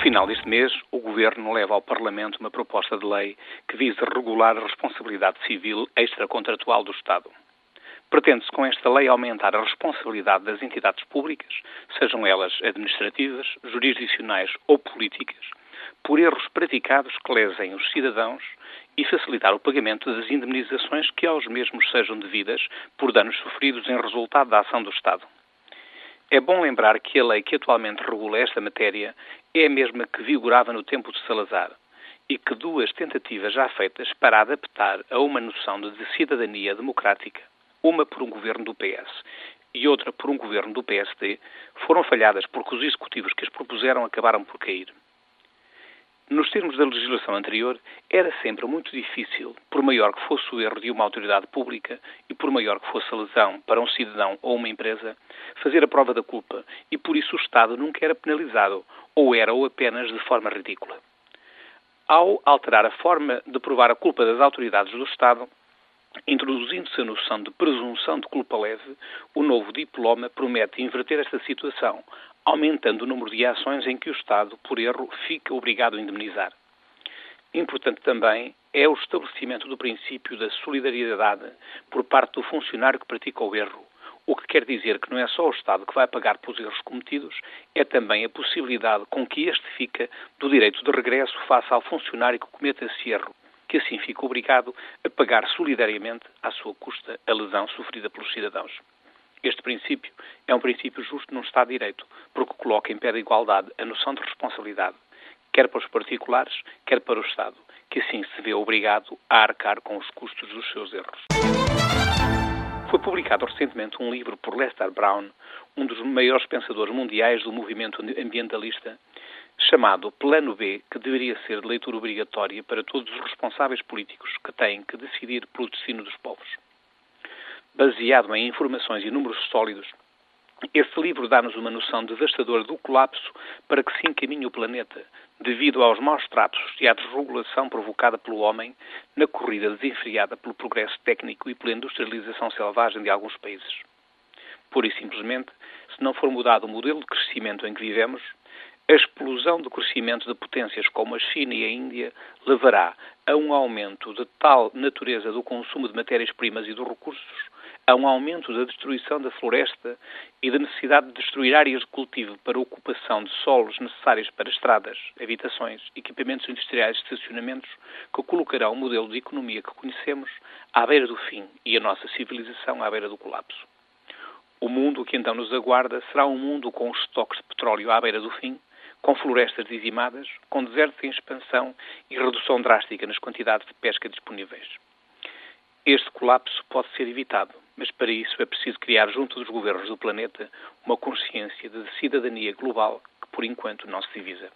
final deste mês, o Governo leva ao Parlamento uma proposta de lei que visa regular a responsabilidade civil extracontratual do Estado. Pretende-se com esta lei aumentar a responsabilidade das entidades públicas, sejam elas administrativas, jurisdicionais ou políticas, por erros praticados que lesem os cidadãos e facilitar o pagamento das indemnizações que aos mesmos sejam devidas por danos sofridos em resultado da ação do Estado. É bom lembrar que a lei que atualmente regula esta matéria é a mesma que vigorava no tempo de Salazar e que duas tentativas já feitas para adaptar a uma noção de cidadania democrática, uma por um governo do PS e outra por um governo do PSD, foram falhadas porque os executivos que as propuseram acabaram por cair. Nos termos da legislação anterior, era sempre muito difícil, por maior que fosse o erro de uma autoridade pública e por maior que fosse a lesão para um cidadão ou uma empresa, fazer a prova da culpa e por isso o Estado nunca era penalizado, ou era ou apenas de forma ridícula. Ao alterar a forma de provar a culpa das autoridades do Estado, Introduzindo-se a noção de presunção de culpa leve, o novo diploma promete inverter esta situaão, aumentando o número de ações em que o Estado, por erro, fica obrigado a indemnizar. Importante também é o estabelecimento do princípio da solidariedade por parte do funcionário que pratica o erro, o que quer dizer que não é só o Estado que vai pagar pelos erros cometidos, é também a possibilidade com que este fica do direito de regresso face ao funcionário que cometa esse erro, que assim fica obrigado a pagar solidariamente à sua custa a lesão sofrida pelos cidadãos. Este princípio é um princípio justo num Estado de Direito, porque coloca em pé de igualdade a noção de responsabilidade, quer para os particulares, quer para o Estado, que assim se vê obrigado a arcar com os custos dos seus erros. Foi publicado recentemente um livro por Lester Brown, um dos maiores pensadores mundiais do movimento ambientalista, chamado Plano B, que deveria ser de leitura obrigatória para todos os responsáveis políticos que têm que decidir pelo destino dos povos baseado em informações e números sólidos, este livro dá-nos uma noção devastadora do colapso para que se encaminha o planeta, devido aos maus tratos e à desregulação provocada pelo homem na corrida desenfreada pelo progresso técnico e pela industrialização selvagem de alguns países. Pura e simplesmente, se não for mudado o modelo de crescimento em que vivemos, a explosão do crescimento de potências como a China e a Índia levará a um aumento de tal natureza do consumo de matérias-primas e dos recursos a um aumento da destruição da floresta e da necessidade de destruir áreas de cultivo para ocupação de solos necessários para estradas, habitações, equipamentos industriais e estacionamentos, que colocará o modelo de economia que conhecemos à beira do fim e a nossa civilização à beira do colapso. O mundo que então nos aguarda será um mundo com os estoques de petróleo à beira do fim, com florestas dizimadas, com desertos em expansão e redução drástica nas quantidades de pesca disponíveis. Este colapso pode ser evitado, mas para isso é preciso criar junto dos governos do planeta uma consciência de cidadania global que por enquanto não se divisa.